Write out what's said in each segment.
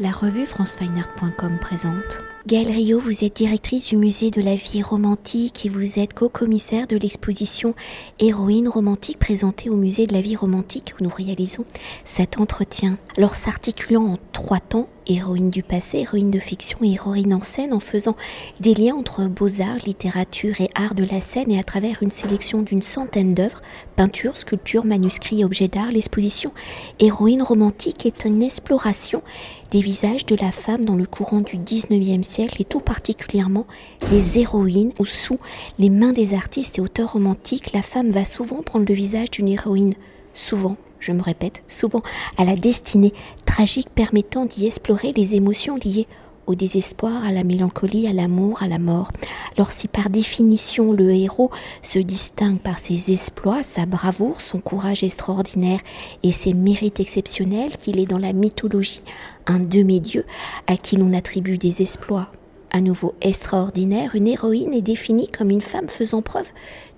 La revue francefineart.com présente. Gaëlle Rio, vous êtes directrice du musée de la vie romantique et vous êtes co-commissaire de l'exposition Héroïne romantique présentée au musée de la vie romantique où nous réalisons cet entretien. Alors s'articulant en trois temps, héroïne du passé, héroïne de fiction et héroïne en scène en faisant des liens entre beaux-arts, littérature et art de la scène et à travers une sélection d'une centaine d'œuvres, peintures, sculptures, manuscrits et objets d'art, l'exposition Héroïne romantique est une exploration des visages de la femme dans le courant du 19e siècle et tout particulièrement des héroïnes où sous les mains des artistes et auteurs romantiques, la femme va souvent prendre le visage d'une héroïne, souvent je me répète, souvent à la destinée tragique permettant d'y explorer les émotions liées au désespoir, à la mélancolie, à l'amour, à la mort. Alors si par définition le héros se distingue par ses exploits, sa bravoure, son courage extraordinaire et ses mérites exceptionnels, qu'il est dans la mythologie un demi-dieu à qui l'on attribue des exploits à nouveau extraordinaires, une héroïne est définie comme une femme faisant preuve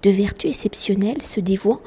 de vertu exceptionnelle, se dévouant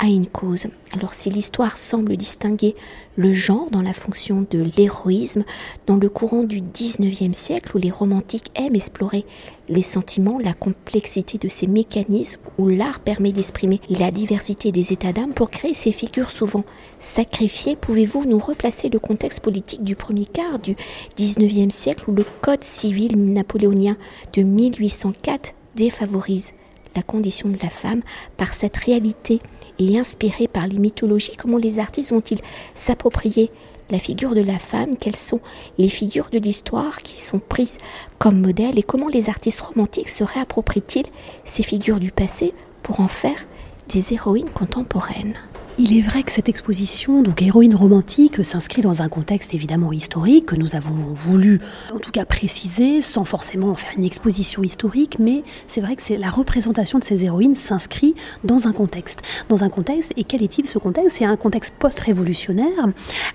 à une cause. Alors si l'histoire semble distinguer le genre dans la fonction de l'héroïsme, dans le courant du 19e siècle où les romantiques aiment explorer les sentiments, la complexité de ces mécanismes, où l'art permet d'exprimer la diversité des états d'âme pour créer ces figures souvent sacrifiées, pouvez-vous nous replacer le contexte politique du premier quart du 19e siècle où le Code civil napoléonien de 1804 défavorise la condition de la femme par cette réalité et inspiré par les mythologies, comment les artistes vont-ils s'approprier la figure de la femme, quelles sont les figures de l'histoire qui sont prises comme modèle et comment les artistes romantiques se réapproprient-ils ces figures du passé pour en faire des héroïnes contemporaines? Il est vrai que cette exposition, donc héroïne romantique, s'inscrit dans un contexte évidemment historique que nous avons voulu, en tout cas préciser, sans forcément faire une exposition historique, mais c'est vrai que la représentation de ces héroïnes s'inscrit dans un contexte, dans un contexte. Et quel est-il ce contexte? C'est un contexte post-révolutionnaire,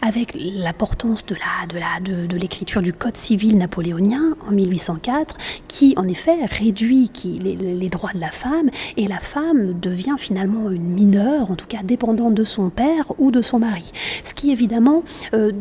avec l'importance de la de la de, l'écriture du Code civil napoléonien en 1804, qui en effet réduit les droits de la femme, et la femme devient finalement une mineure, en tout cas dépendante de son père ou de son mari. Ce qui évidemment euh,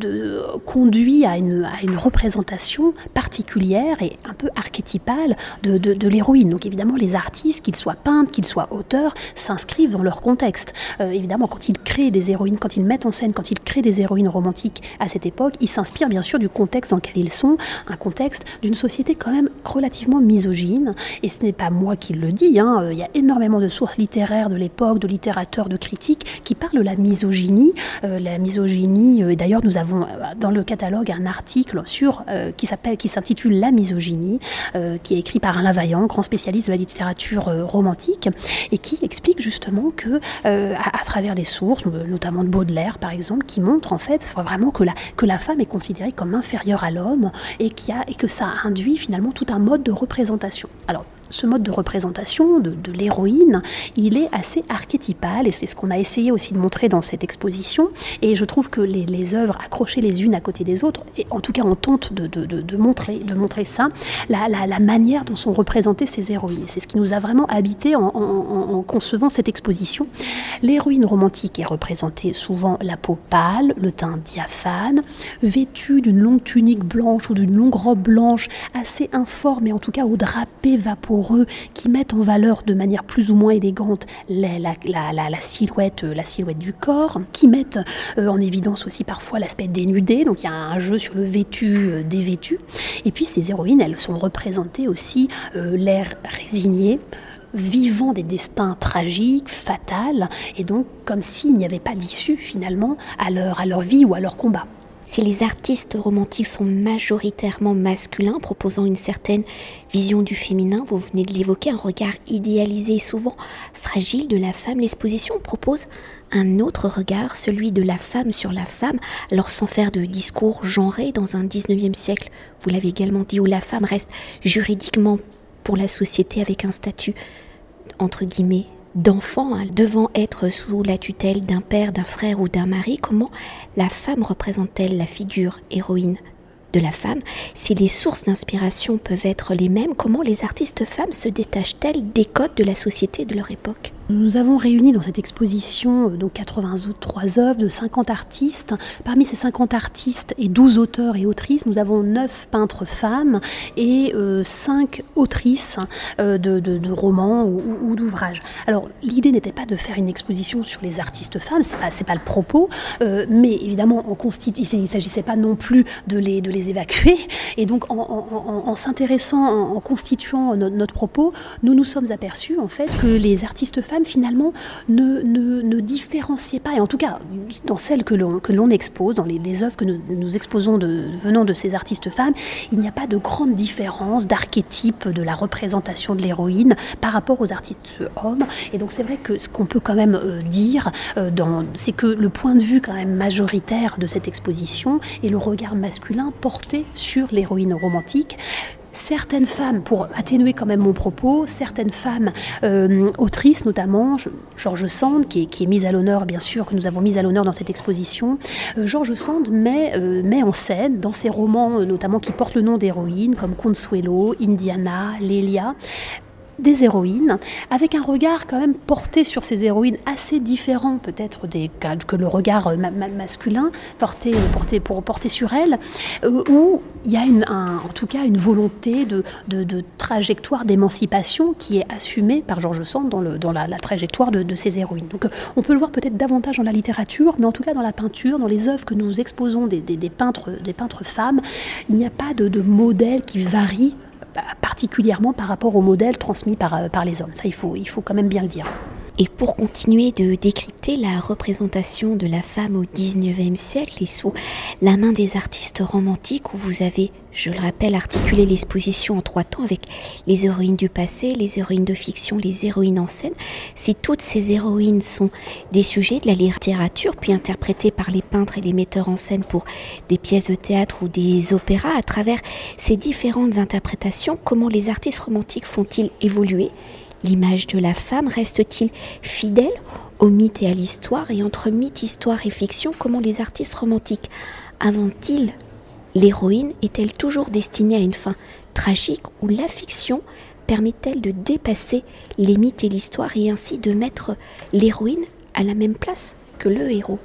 conduit à une, représentation particulière et un peu archétypale de, l'héroïne. Donc évidemment les artistes, qu'ils soient peintres, qu'ils soient auteurs, s'inscrivent dans leur contexte. Euh, évidemment quand ils créent des héroïnes, quand ils mettent en scène, quand ils créent des héroïnes romantiques à cette époque, ils s'inspirent bien sûr du contexte dans lequel ils sont, un contexte d'une société quand même relativement misogyne. Et ce n'est pas moi qui le dis, hein. Il y a énormément de sources littéraires de l'époque, de littérateurs, de critiques qui parle la misogynie. Euh, la misogynie, euh, et d'ailleurs nous avons euh, dans le catalogue un article sur, qui qui s'intitule La misogynie, qui est écrit par Alain Vaillant, grand spécialiste de la littérature romantique, et qui explique justement que à, à, travers des sources, notamment de Baudelaire par exemple, qui montre en fait vraiment que la, que la femme est considérée comme inférieure à l'homme et, qui a, et que ça induit finalement tout un mode de représentation. Alors ce mode de représentation de, l'héroïne, il est assez archétypal et c'est ce qu'on a essayé aussi de montrer dans cette exposition. Et je trouve que les, œuvres accrochées les unes à côté des autres, et en tout cas on tente de, montrer, de montrer ça, la, manière dont sont représentées ces héroïnes. Et c'est ce qui nous a vraiment habité en, en, concevant cette exposition. L'héroïne romantique est représentée souvent la peau pâle, le teint diaphane, vêtue d'une longue tunique blanche ou d'une longue robe blanche assez informe, mais en tout cas au drapé vaporeux qui mettent en valeur de manière plus ou moins élégante la, la, la, la silhouette, la silhouette du corps, qui mettent euh, en évidence aussi parfois l'aspect dénudé. Donc il y a un jeu sur le vêtu, euh, dévêtu. Et puis ces héroïnes, elles sont représentées aussi euh, l'air résigné vivant des destins tragiques, fatals, et donc comme s'il n'y avait pas d'issue finalement à leur, à leur vie ou à leur combat. Si les artistes romantiques sont majoritairement masculins, proposant une certaine vision du féminin, vous venez de l'évoquer, un regard idéalisé et souvent fragile de la femme, l'exposition propose un autre regard, celui de la femme sur la femme, alors sans faire de discours genrés dans un 19e siècle, vous l'avez également dit, où la femme reste juridiquement pour la société avec un statut entre guillemets d'enfants hein, devant être sous la tutelle d'un père, d'un frère ou d'un mari, comment la femme représente-t-elle la figure héroïne de la femme? Si les sources d'inspiration peuvent être les mêmes, comment les artistes femmes se détachent-elles des codes de la société de leur époque? Nous avons réuni dans cette exposition euh, donc 83 œuvres de 50 artistes. Parmi ces 50 artistes et 12 auteurs et autrices, nous avons 9 peintres femmes et 5 euh, autrices euh, de, romans ou, d'ouvrages. Alors l'idée n'était pas de faire une exposition sur les artistes femmes, c'est pas, pas le propos, mais évidemment il ne s'agissait pas non plus de les, de les évacuer. Et donc en, s'intéressant, en, constituant notre, notre propos, nous nous sommes aperçus en fait que les artistes femmes finalement ne, ne, pas, et en tout cas dans celles que l'on expose, dans les, œuvres que nous, nous exposons de, venant de ces artistes femmes, il n'y a pas de grande différence d'archétype de la représentation de l'héroïne par rapport aux artistes hommes. Et donc c'est vrai que ce qu'on peut quand même euh, dire, euh, c'est que le point de vue quand même majoritaire de cette exposition est le regard masculin porté sur l'héroïne romantique certaines femmes, pour atténuer quand même mon propos, certaines femmes euh, autrices notamment, Georges Sand, qui est, mise à l'honneur bien sûr, que nous avons mise à l'honneur dans cette exposition, euh, Georges Sand met, euh, met, en scène dans ses romans notamment qui portent le nom d'héroïnes comme Consuelo, Indiana, Lélia, des héroïnes, avec un regard quand même porté sur ces héroïnes assez différent peut-être que le regard euh, masculin porté, porté, pour porter sur elles, euh, où il y a en tout cas une volonté de, trajectoire d'émancipation qui est assumée par Georges Sand dans, la, trajectoire de, de, ces héroïnes. Donc euh, on peut le voir peut-être davantage dans la littérature, mais en tout cas dans la peinture, dans les œuvres que nous exposons des, peintres, des peintres femmes, il n'y a pas de modèle qui varie particulièrement par rapport au modèle transmis par, euh, par les hommes. Ça, il faut, il faut quand même bien le dire. Et pour continuer de décrypter la représentation de la femme au 19e siècle et sous la main des artistes romantiques où vous avez, je le rappelle, articulé l'exposition en trois temps avec les héroïnes du passé, les héroïnes de fiction, les héroïnes en scène, si toutes ces héroïnes sont des sujets de la littérature puis interprétées par les peintres et les metteurs en scène pour des pièces de théâtre ou des opéras, à travers ces différentes interprétations, comment les artistes romantiques font-ils évoluer? L'image de la femme reste-t-il fidèle au mythe et à l'histoire? Et entre mythe, histoire et fiction, comment les artistes romantiques inventent-ils l'héroïne Est-elle toujours destinée à une fin tragique ou la fiction permet-elle de dépasser les mythes et l'histoire et ainsi de mettre l'héroïne à la même place que le héros?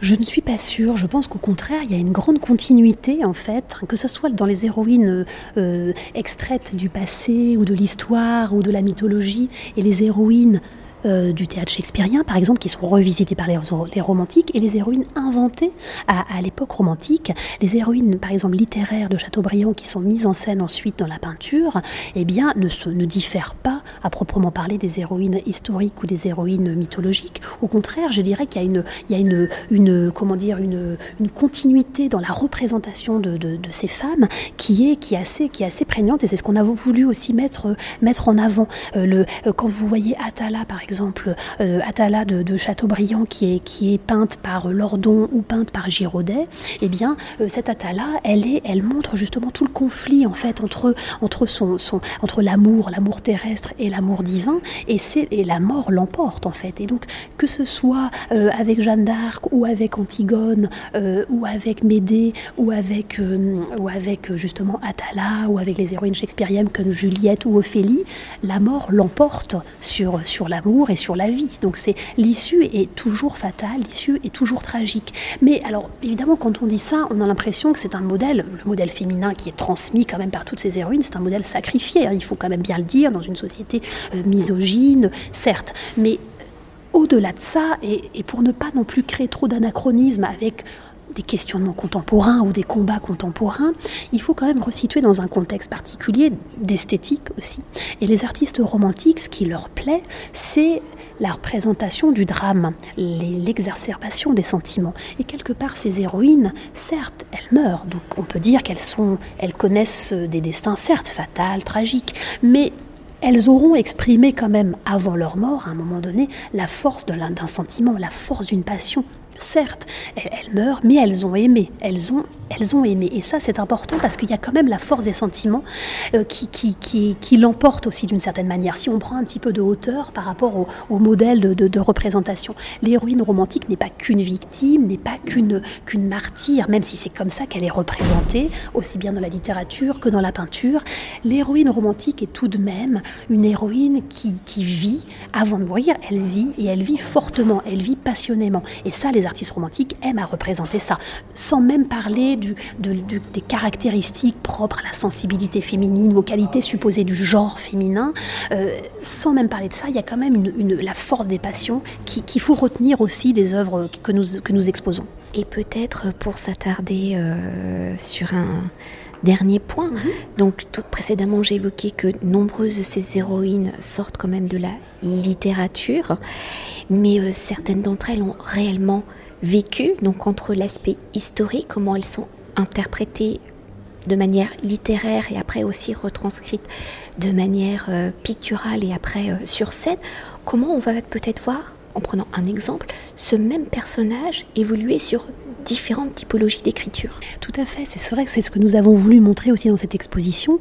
Je ne suis pas sûre. Je pense qu'au contraire, il y a une grande continuité, en fait, que ce soit dans les héroïnes euh, extraites du passé ou de l'histoire ou de la mythologie et les héroïnes euh, du théâtre shakespearien, par exemple, qui sont revisitées par les, romantiques, et les héroïnes inventées à, l'époque romantique, les héroïnes, par exemple, littéraires de Chateaubriand, qui sont mises en scène ensuite dans la peinture, eh bien, ne, se, ne diffèrent pas à proprement parler des héroïnes historiques ou des héroïnes mythologiques. Au contraire, je dirais qu'il y a une, il y a une, une comment dire, une, une continuité dans la représentation de, de, de, ces femmes qui est, qui est assez, qui est assez prégnante, et c'est ce qu'on a voulu aussi mettre, mettre en avant. Euh, le, euh, quand vous voyez Atala, par exemple, exemple euh, Atala de, Chateaubriand qui est, peinte par Lordon ou peinte par Giraudet, eh bien euh, cette Atala, elle, montre justement tout le conflit en fait entre, l'amour, l'amour terrestre et l'amour divin, et, la mort l'emporte en fait. Et donc que ce soit euh, avec Jeanne d'Arc ou avec Antigone ou avec Médée ou avec, justement Atala ou avec les héroïnes shakespeariennes comme Juliette ou Ophélie, la mort l'emporte sur l'amour et sur la vie. Donc c'est l'issue est toujours fatale, l'issue est toujours tragique. Mais alors évidemment quand on dit ça, on a l'impression que c'est un modèle, le modèle féminin qui est transmis quand même par toutes ces héroïnes, c'est un modèle sacrifié. Hein. il faut quand même bien le dire dans une société euh, misogyne, certes, mais au-delà de ça, et, pour ne pas non plus créer trop d'anachronismes avec des questionnements contemporains ou des combats contemporains, il faut quand même resituer dans un contexte particulier d'esthétique aussi. Et les artistes romantiques, ce qui leur plaît, c'est la représentation du drame, l'exacerbation des sentiments. Et quelque part, ces héroïnes, certes, elles meurent, donc on peut dire qu'elles sont, elles connaissent des destins certes fatals, tragiques, mais elles auront exprimé quand même avant leur mort, à un moment donné, la force d'un sentiment, la force d'une passion Certes, elles, meurent, mais elles ont aimé, elles ont elles ont aimé. Et ça, c'est important parce qu'il y a quand même la force des sentiments euh, qui, qui, qui, qui l'emporte aussi d'une certaine manière. Si on prend un petit peu de hauteur par rapport au, modèle de, de, de représentation, l'héroïne romantique n'est pas qu'une victime, n'est pas qu'une qu'une martyre, même si c'est comme ça qu'elle est représentée, aussi bien dans la littérature que dans la peinture. L'héroïne romantique est tout de même une héroïne qui, qui vit avant de mourir. Elle vit et elle vit fortement, elle vit passionnément. Et ça, les artistes romantiques aiment à représenter ça, sans même parler du, de, du, des caractéristiques propres à la sensibilité féminine, aux qualités supposées du genre féminin. Euh, sans même parler de ça, il y a quand même une, une, la force des passions qu'il qui faut retenir aussi des œuvres que nous, que nous exposons. Et peut-être pour s'attarder euh, sur un dernier point, mm -hmm. donc tout précédemment j'ai évoqué que nombreuses de ces héroïnes sortent quand même de la littérature, mais euh, certaines d'entre elles ont réellement vécu, donc entre l'aspect historique, comment elles sont interprétées de manière littéraire et après aussi retranscrites de manière euh, picturale et après euh, sur scène, comment on va peut-être voir, en prenant un exemple, ce même personnage évoluer sur différentes typologies d'écriture. Tout à fait, c'est vrai que c'est ce que nous avons voulu montrer aussi dans cette exposition.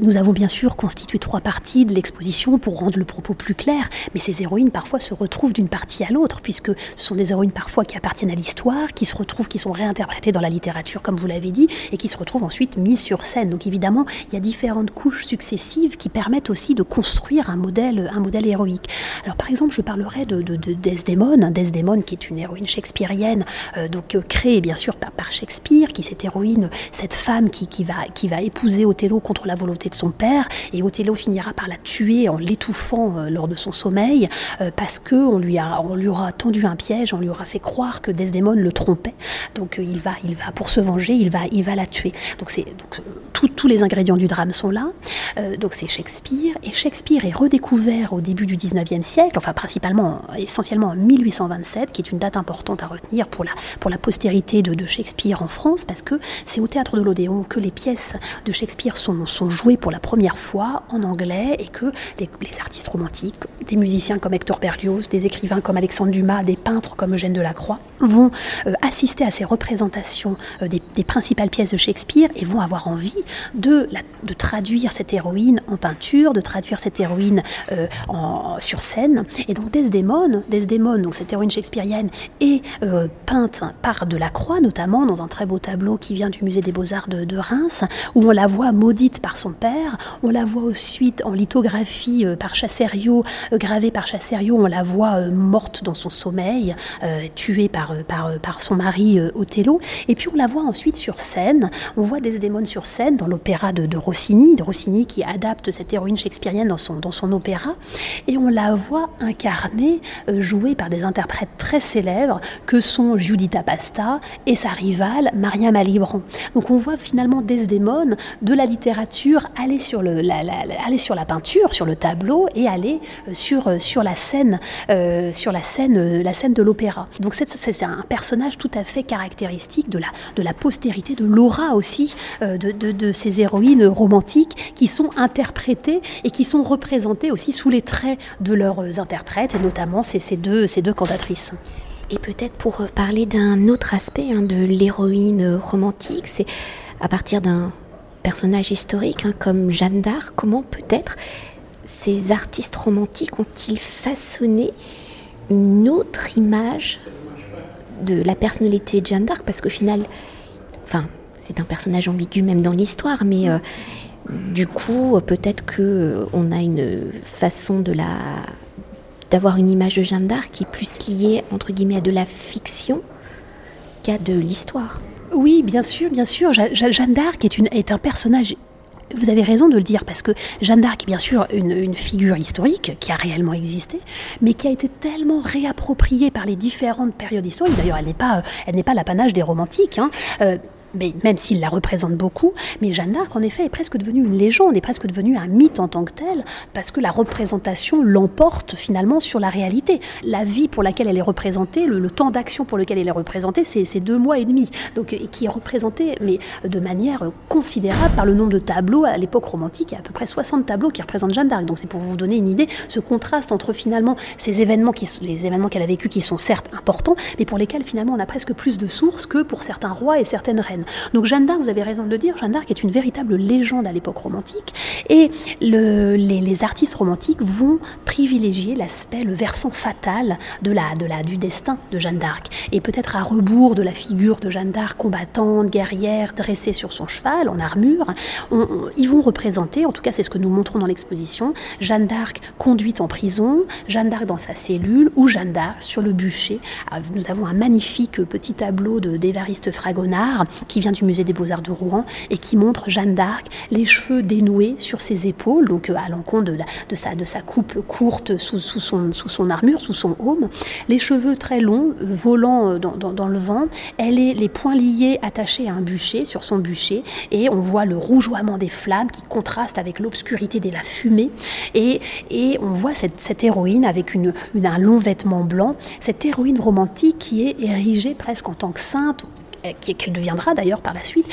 Nous avons bien sûr constitué trois parties de l'exposition pour rendre le propos plus clair, mais ces héroïnes parfois se retrouvent d'une partie à l'autre, puisque ce sont des héroïnes parfois qui appartiennent à l'histoire, qui se retrouvent, qui sont réinterprétées dans la littérature, comme vous l'avez dit, et qui se retrouvent ensuite mises sur scène. Donc évidemment, il y a différentes couches successives qui permettent aussi de construire un modèle, un modèle héroïque. Alors par exemple, je parlerai de Desdémone, Desdémone qui est une héroïne shakespearienne, euh, donc euh, créée bien sûr par, Shakespeare, qui cette héroïne, cette femme qui, qui, va, qui va épouser Othello contre la volonté de son père, et Othello finira par la tuer en l'étouffant euh, lors de son sommeil, parce que on lui, a, on lui aura tendu un piège, on lui aura fait croire que Desdémone le trompait. Donc il va, il va pour se venger, il va, il va la tuer. Donc c'est tous les ingrédients du drame sont là. Donc c'est Shakespeare, et Shakespeare est redécouvert au début du 19e siècle, enfin principalement, essentiellement en 1827, qui est une date importante à retenir pour la, pour la postérité de, Shakespeare en France, parce que c'est au théâtre de l'Odéon que les pièces de Shakespeare sont, jouées pour la première fois en anglais, et que les, artistes romantiques, des musiciens comme Hector Berlioz, des écrivains comme Alexandre Dumas, des peintres comme Eugène Delacroix, vont euh, assister à ces représentations euh, des, principales pièces de Shakespeare et vont avoir envie de, de traduire cette héroïne en peinture, de traduire cette héroïne euh, sur scène. Et donc Desdémone, Desdémone donc cette héroïne shakespearienne, est euh, peinte par Delacroix, notamment dans un très beau tableau qui vient du musée des Beaux-Arts de, Reims, où on la voit maudite par son père, on la voit ensuite en lithographie euh, par Chasserio, gravée par Chasserio, on la voit morte dans son sommeil, tuée par, par, son mari Othello, et puis on la voit ensuite sur scène, on voit Desdémone sur scène dans l'opéra de, de, Rossini, de Rossini qui adapte cette héroïne shakespearienne dans son, dans son opéra, et on la voit incarnée, euh, jouée par des interprètes très célèbres que sont Giuditta Pasta et sa rivale Maria Malibran. Donc on voit finalement Desdémone de la littérature aller sur, le, la, aller sur la peinture, sur le tableau et aller euh, sur, euh, sur la scène, euh, sur la scène, la scène de l'opéra. Donc c'est, c'est un personnage tout à fait caractéristique de la, de la postérité, de l'aura aussi de, de, de ces héroïnes romantiques qui sont interprétées et qui sont représentées aussi sous les traits de leurs interprètes, et notamment ces, ces, deux, ces deux cantatrices. Et peut-être pour parler d'un autre aspect hein, de l'héroïne romantique, c'est à partir d'un personnage historique hein, comme Jeanne d'Arc, comment peut-être ces artistes romantiques ont-ils façonné une autre image de la personnalité de Jeanne d'Arc? Parce qu'au final, enfin, c'est un personnage ambigu même dans l'histoire, mais euh, du coup, peut-être que on a une façon de la d'avoir une image de Jeanne d'Arc qui est plus liée entre guillemets à de la fiction qu'à de l'histoire. Oui, bien sûr, bien sûr. Jeanne d'Arc est, un personnage vous avez raison de le dire parce que Jeanne d'Arc est bien sûr une, figure historique qui a réellement existé, mais qui a été tellement réappropriée par les différentes périodes historiques. D'ailleurs, elle n'est pas, pas l'apanage des romantiques. Hein. Euh, mais même s'il la représente beaucoup, mais Jeanne d'Arc, en effet, est presque devenue une légende, est presque devenue un mythe en tant que tel, parce que la représentation l'emporte finalement sur la réalité. La vie pour laquelle elle est représentée, le, temps d'action pour lequel elle est représentée, c'est deux mois et demi, donc qui est représenté, mais de manière considérable par le nombre de tableaux. À l'époque romantique, il y a à peu près 60 tableaux qui représentent Jeanne d'Arc. Donc c'est pour vous donner une idée, ce contraste entre finalement ces événements, qui, les événements qu'elle a vécus, qui sont certes importants, mais pour lesquels finalement on a presque plus de sources que pour certains rois et certaines reines. Donc Jeanne d'Arc, vous avez raison de le dire, Jeanne d'Arc est une véritable légende à l'époque romantique et le, les, artistes romantiques vont privilégier l'aspect, le versant fatal de la, de du destin de Jeanne d'Arc et peut-être à rebours de la figure de Jeanne d'Arc combattante, guerrière, dressée sur son cheval en armure, ils vont représenter, en tout cas c'est ce que nous montrons dans l'exposition, Jeanne d'Arc conduite en prison, Jeanne d'Arc dans sa cellule ou Jeanne d'Arc sur le bûcher. Ah, nous avons un magnifique petit tableau d'Évariste Fragonard qui vient du musée des Beaux-Arts de Rouen et qui montre Jeanne d'Arc, les cheveux dénoués sur ses épaules, donc euh, à l'encontre de, sa, coupe courte sous, son, armure, sous son aume, les cheveux très longs, euh, volant euh, dans, le vent, elle est les poings liés attachés à un bûcher, sur son bûcher, et on voit le rougeoiement des flammes qui contraste avec l'obscurité de la fumée, et, on voit cette, héroïne avec un long vêtement blanc, cette héroïne romantique qui est érigée presque en tant que sainte, qu'elle deviendra d'ailleurs par la suite,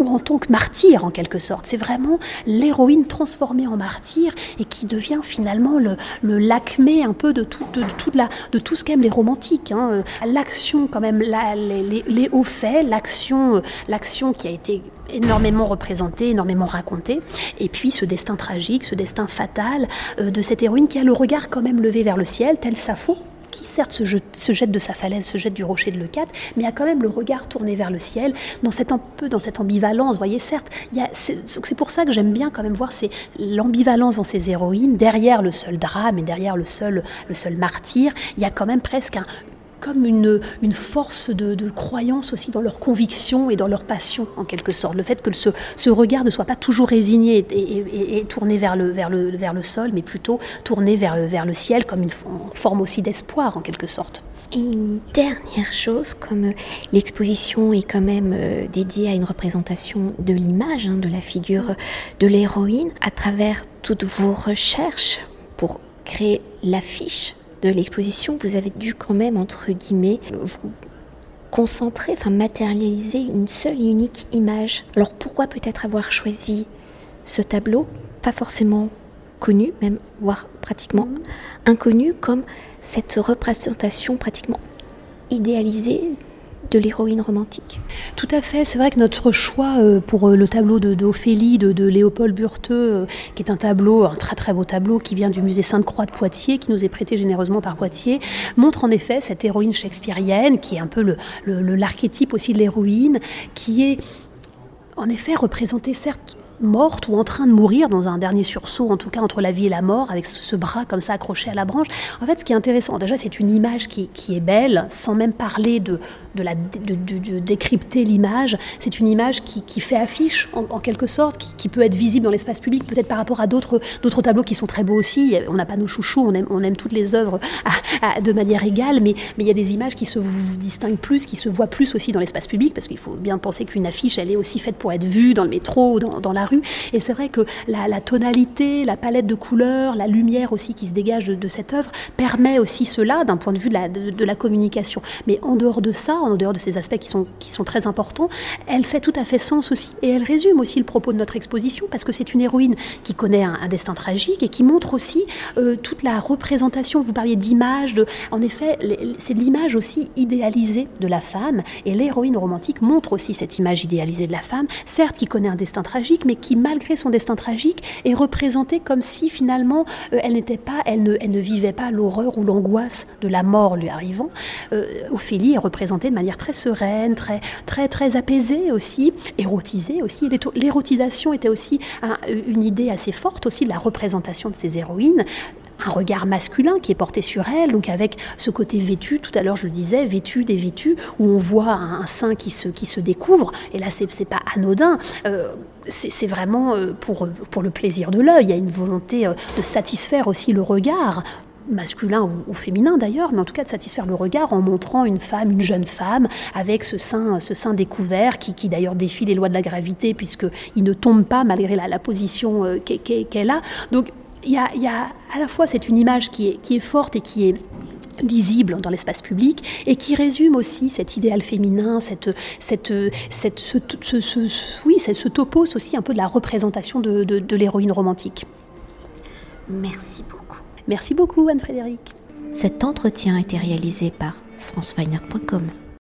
ou en tant que martyr en quelque sorte. C'est vraiment l'héroïne transformée en martyr et qui devient finalement le, lacmé un peu de tout, de, de de tout ce qu'aiment les romantiques. Hein. Euh, l'action quand même, les, hauts faits, l'action, euh, l'action qui a été énormément représentée, énormément racontée, et puis ce destin tragique, ce destin fatal euh, de cette héroïne qui a le regard quand même levé vers le ciel, tel Sappho qui certes se, jette de sa falaise, se jette du rocher de Leucate, mais a quand même le regard tourné vers le ciel, dans cette, peu dans cette ambivalence. Voyez, certes, c'est pour ça que j'aime bien quand même voir l'ambivalence dans ces héroïnes, derrière le seul drame et derrière le seul, le seul martyr, il y a quand même presque un, comme une, force de, croyance aussi dans leur conviction et dans leur passion, en quelque sorte. Le fait que ce, regard ne soit pas toujours résigné et, tourné vers le, sol, mais plutôt tourné vers, le ciel comme une forme aussi d'espoir, en quelque sorte. Et une dernière chose, comme l'exposition est quand même euh, dédiée à une représentation de l'image, hein, de la figure de l'héroïne, à travers toutes vos recherches pour créer l'affiche de l'exposition, vous avez dû quand même, entre guillemets, vous concentrer, enfin matérialiser une seule et unique image. Alors pourquoi peut-être avoir choisi ce tableau, pas forcément connu, même voire pratiquement inconnu, comme cette représentation pratiquement idéalisée de l'héroïne romantique. Tout à fait, c'est vrai que notre choix euh, pour euh, le tableau d'Ophélie de, de, Léopold Burteux, euh, qui est un tableau, un très très beau tableau qui vient du musée Sainte-Croix de Poitiers, qui nous est prêté généreusement par Poitiers, montre en effet cette héroïne shakespearienne, qui est un peu l'archétype aussi de l'héroïne, qui est en effet représentée certes morte ou en train de mourir dans un dernier sursaut, en tout cas entre la vie et la mort, avec ce, bras comme ça accroché à la branche. En fait, ce qui est intéressant, déjà, c'est une image qui, qui, est belle, sans même parler de, de, la, de, décrypter l'image. C'est une image qui, qui fait affiche, en, quelque sorte, qui, peut être visible dans l'espace public, peut-être par rapport à d'autres tableaux qui sont très beaux aussi. On n'a pas nos chouchous, on aime, on aime toutes les œuvres de manière égale, mais, mais il y a des images qui se distinguent plus, qui se voient plus aussi dans l'espace public, parce qu'il faut bien penser qu'une affiche, elle est aussi faite pour être vue dans le métro, dans, dans la Et c'est vrai que la, tonalité, la palette de couleurs, la lumière aussi qui se dégage de, cette œuvre permet aussi cela d'un point de vue de la, communication. Mais en dehors de ça, en dehors de ces aspects qui sont, qui sont très importants, elle fait tout à fait sens aussi. Et elle résume aussi le propos de notre exposition parce que c'est une héroïne qui connaît un, destin tragique et qui montre aussi euh, toute la représentation. Vous parliez d'image, de, en effet, c'est l'image aussi idéalisée de la femme. Et l'héroïne romantique montre aussi cette image idéalisée de la femme, certes qui connaît un destin tragique, mais qui malgré son destin tragique, est représentée comme si finalement euh, elle n'était pas, elle ne, elle ne vivait pas l'horreur ou l'angoisse de la mort lui arrivant. Euh, Ophélie est représentée de manière très sereine, très très très apaisée aussi, érotisée aussi. L'érotisation était aussi un, une idée assez forte aussi de la représentation de ces héroïnes un regard masculin qui est porté sur elle, donc avec ce côté vêtu, tout à l'heure je le disais, vêtu, dévêtu, où on voit un, un sein qui se, qui se découvre, et là c'est pas anodin. Euh, c'est vraiment euh, pour, pour le plaisir de l'œil. Il y a une volonté euh, de satisfaire aussi le regard masculin ou, féminin d'ailleurs, mais en tout cas de satisfaire le regard en montrant une femme, une jeune femme, avec ce sein, ce sein découvert, qui, qui d'ailleurs défie les lois de la gravité, puisqu'il ne tombe pas malgré la, la position qu'elle qu a. Donc il y, a, il y a, à la fois c'est une image qui est, qui est forte et qui est lisible dans l'espace public et qui résume aussi cet idéal féminin, cette, cette, cette, ce, ce, ce, oui, ce topos aussi un peu de la représentation de, de, de l'héroïne romantique. Merci beaucoup. Merci beaucoup Anne-Frédéric. Cet entretien a été réalisé par franceweiner.com.